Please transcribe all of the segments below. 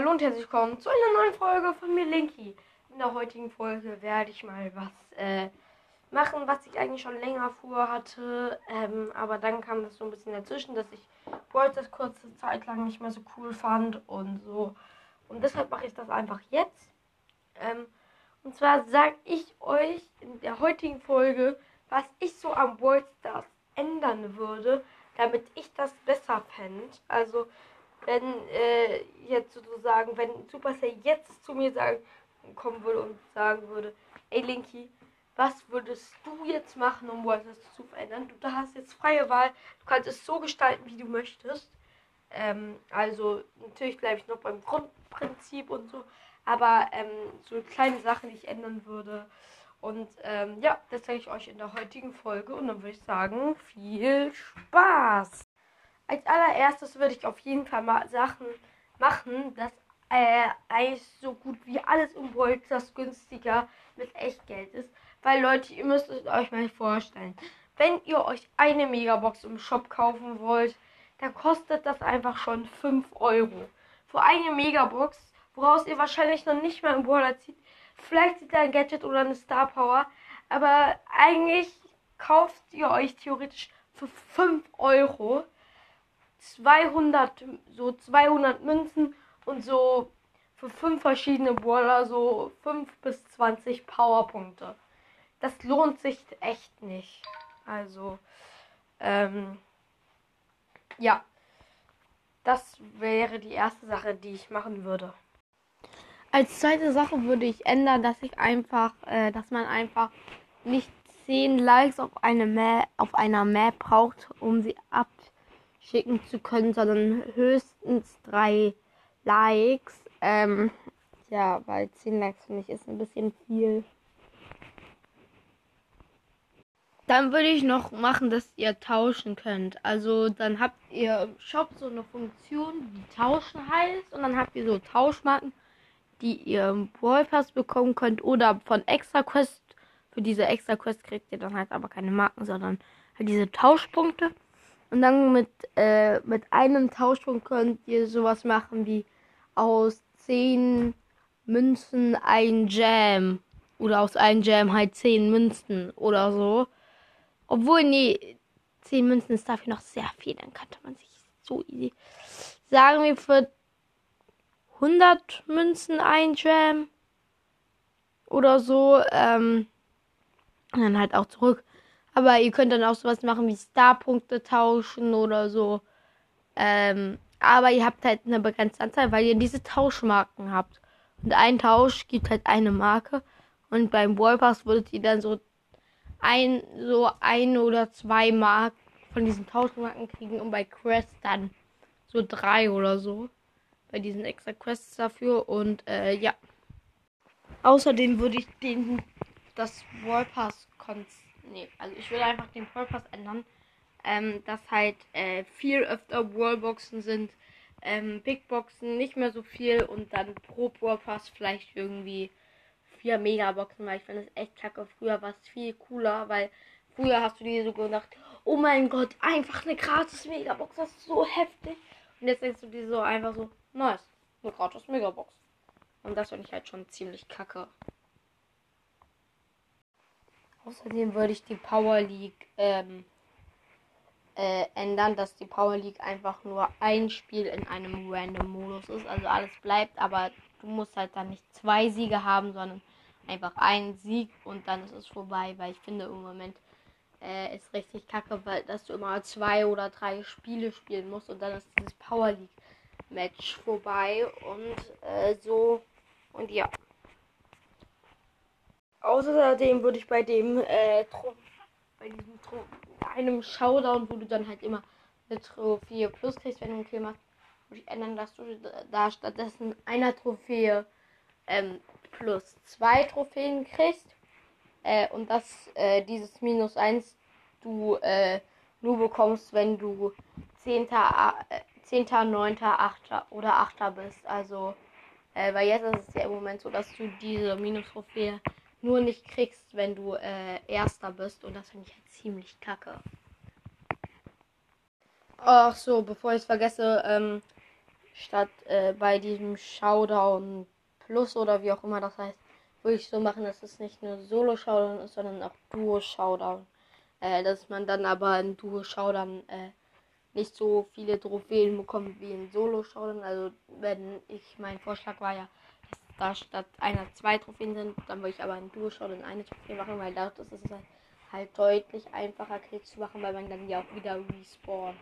Hallo und herzlich willkommen zu einer neuen Folge von mir, Linky. In der heutigen Folge werde ich mal was äh, machen, was ich eigentlich schon länger vorhatte. Ähm, aber dann kam das so ein bisschen dazwischen, dass ich Brawl das kurze Zeit lang nicht mehr so cool fand und so. Und deshalb mache ich das einfach jetzt. Ähm, und zwar sage ich euch in der heutigen Folge, was ich so am Stars ändern würde, damit ich das besser fände. Also wenn äh, jetzt sozusagen, wenn Supercell jetzt zu mir sagen, kommen würde und sagen würde, ey Linky, was würdest du jetzt machen, um Walters zu verändern? Du hast jetzt freie Wahl, du kannst es so gestalten, wie du möchtest. Ähm, also natürlich bleibe ich noch beim Grundprinzip und so, aber ähm, so kleine Sachen, die ich ändern würde. Und ähm, ja, das zeige ich euch in der heutigen Folge und dann würde ich sagen, viel Spaß! Als allererstes würde ich auf jeden Fall mal Sachen machen, dass äh, eigentlich so gut wie alles Volt das günstiger mit Echtgeld ist. Weil Leute, ihr müsst es euch mal vorstellen. Wenn ihr euch eine Megabox im Shop kaufen wollt, dann kostet das einfach schon 5 Euro. Für eine Megabox, woraus ihr wahrscheinlich noch nicht mal im Brawler zieht. Vielleicht zieht ihr ein Gadget oder eine Star Power. Aber eigentlich kauft ihr euch theoretisch für 5 Euro 200, so 200 Münzen und so für fünf verschiedene Brawler so 5 bis 20 Powerpunkte. Das lohnt sich echt nicht. Also, ähm, ja, das wäre die erste Sache, die ich machen würde. Als zweite Sache würde ich ändern, dass ich einfach, äh, dass man einfach nicht 10 Likes auf, eine Map, auf einer Map braucht, um sie ab schicken zu können, sondern höchstens drei Likes. Ähm, ja, weil 10 Likes finde ich ist ein bisschen viel. Dann würde ich noch machen, dass ihr tauschen könnt. Also dann habt ihr im Shop so eine Funktion, die tauschen heißt. Und dann habt ihr so Tauschmarken, die ihr im Brawl Pass bekommen könnt. Oder von Extra Quest. Für diese Extra Quest kriegt ihr dann halt aber keine Marken, sondern halt diese Tauschpunkte. Und dann mit, äh, mit einem Tauschpunkt könnt ihr sowas machen wie aus 10 Münzen ein Jam. Oder aus einem Jam halt 10 Münzen oder so. Obwohl, nee, 10 Münzen ist dafür noch sehr viel. Dann könnte man sich so easy. Sagen wir für 100 Münzen ein Jam. Oder so. Ähm, und dann halt auch zurück. Aber ihr könnt dann auch sowas machen wie Starpunkte tauschen oder so. Ähm, aber ihr habt halt eine begrenzte Anzahl, weil ihr diese Tauschmarken habt. Und ein Tausch gibt halt eine Marke. Und beim Wallpass würdet ihr dann so ein, so ein oder zwei Mark von diesen Tauschmarken kriegen und bei Quest dann so drei oder so. Bei diesen extra Quests dafür. Und äh, ja. Außerdem würde ich den das Wallpass konzentrieren nee, also ich würde einfach den Purpose ändern, ähm, dass halt äh, viel öfter Wallboxen sind, ähm, Big Boxen nicht mehr so viel und dann pro Purpose vielleicht irgendwie vier Megaboxen, weil ich finde es echt kacke. Früher war es viel cooler, weil früher hast du dir so gedacht, oh mein Gott, einfach eine gratis Megabox, das ist so heftig. Und jetzt denkst du dir so einfach so, nice, eine gratis Megabox. Und das finde ich halt schon ziemlich kacke. Außerdem würde ich die Power League ähm, äh, ändern, dass die Power League einfach nur ein Spiel in einem random Modus ist. Also alles bleibt, aber du musst halt dann nicht zwei Siege haben, sondern einfach einen Sieg und dann ist es vorbei, weil ich finde im Moment äh, ist richtig kacke, weil dass du immer zwei oder drei Spiele spielen musst und dann ist dieses Power League Match vorbei und äh, so und ja. Außerdem würde ich bei dem äh, bei diesem Tro einem Showdown, wo du dann halt immer eine Trophäe plus kriegst, wenn du einen Kill machst, würde ich ändern, dass du da stattdessen einer Trophäe ähm, plus zwei Trophäen kriegst. Äh, und dass äh, dieses minus 1 du äh, nur bekommst, wenn du 10., äh, 10., 9., 8. oder 8. bist. Also, äh, weil jetzt ist es ja im Moment so, dass du diese Minus-Trophäe nur nicht kriegst, wenn du äh, Erster bist. Und das finde ich halt ziemlich kacke. Ach so, bevor ich es vergesse, ähm, statt äh, bei diesem Showdown Plus oder wie auch immer das heißt, würde ich so machen, dass es nicht nur Solo-Showdown ist, sondern auch Duo-Showdown. Äh, dass man dann aber in Duo-Showdown äh, nicht so viele Trophäen bekommt wie in Solo-Showdown. Also wenn ich, mein Vorschlag war ja, da statt einer zwei Trophäen sind, dann würde ich aber in Duo-Showdown eine Trophäe machen, weil dadurch ist es halt, halt deutlich einfacher Kills zu machen, weil man dann ja auch wieder respawnt.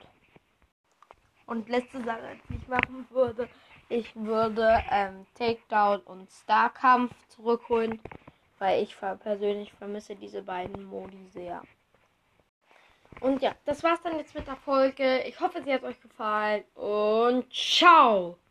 Und letzte Sache, die ich machen würde, ich würde ähm, Takedown und Starkampf zurückholen, weil ich persönlich vermisse diese beiden Modi sehr. Und ja, das war's dann jetzt mit der Folge. Ich hoffe, sie hat euch gefallen und ciao!